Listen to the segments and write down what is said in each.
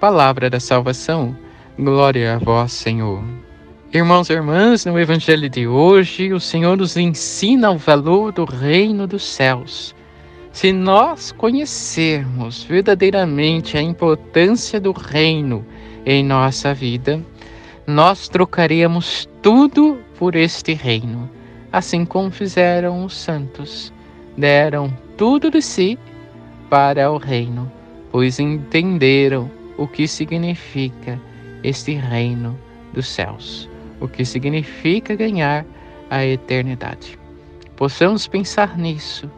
Palavra da salvação, glória a vós, Senhor. Irmãos e irmãs, no Evangelho de hoje, o Senhor nos ensina o valor do reino dos céus. Se nós conhecermos verdadeiramente a importância do reino em nossa vida, nós trocaríamos tudo por este reino, assim como fizeram os santos. Deram tudo de si para o reino, pois entenderam o que significa este reino dos céus, o que significa ganhar a eternidade. Possamos pensar nisso.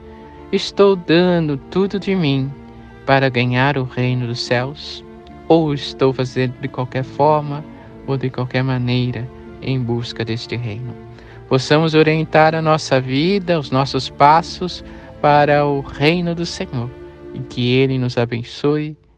Estou dando tudo de mim para ganhar o reino dos céus? Ou estou fazendo de qualquer forma ou de qualquer maneira em busca deste reino? Possamos orientar a nossa vida, os nossos passos para o reino do Senhor e que Ele nos abençoe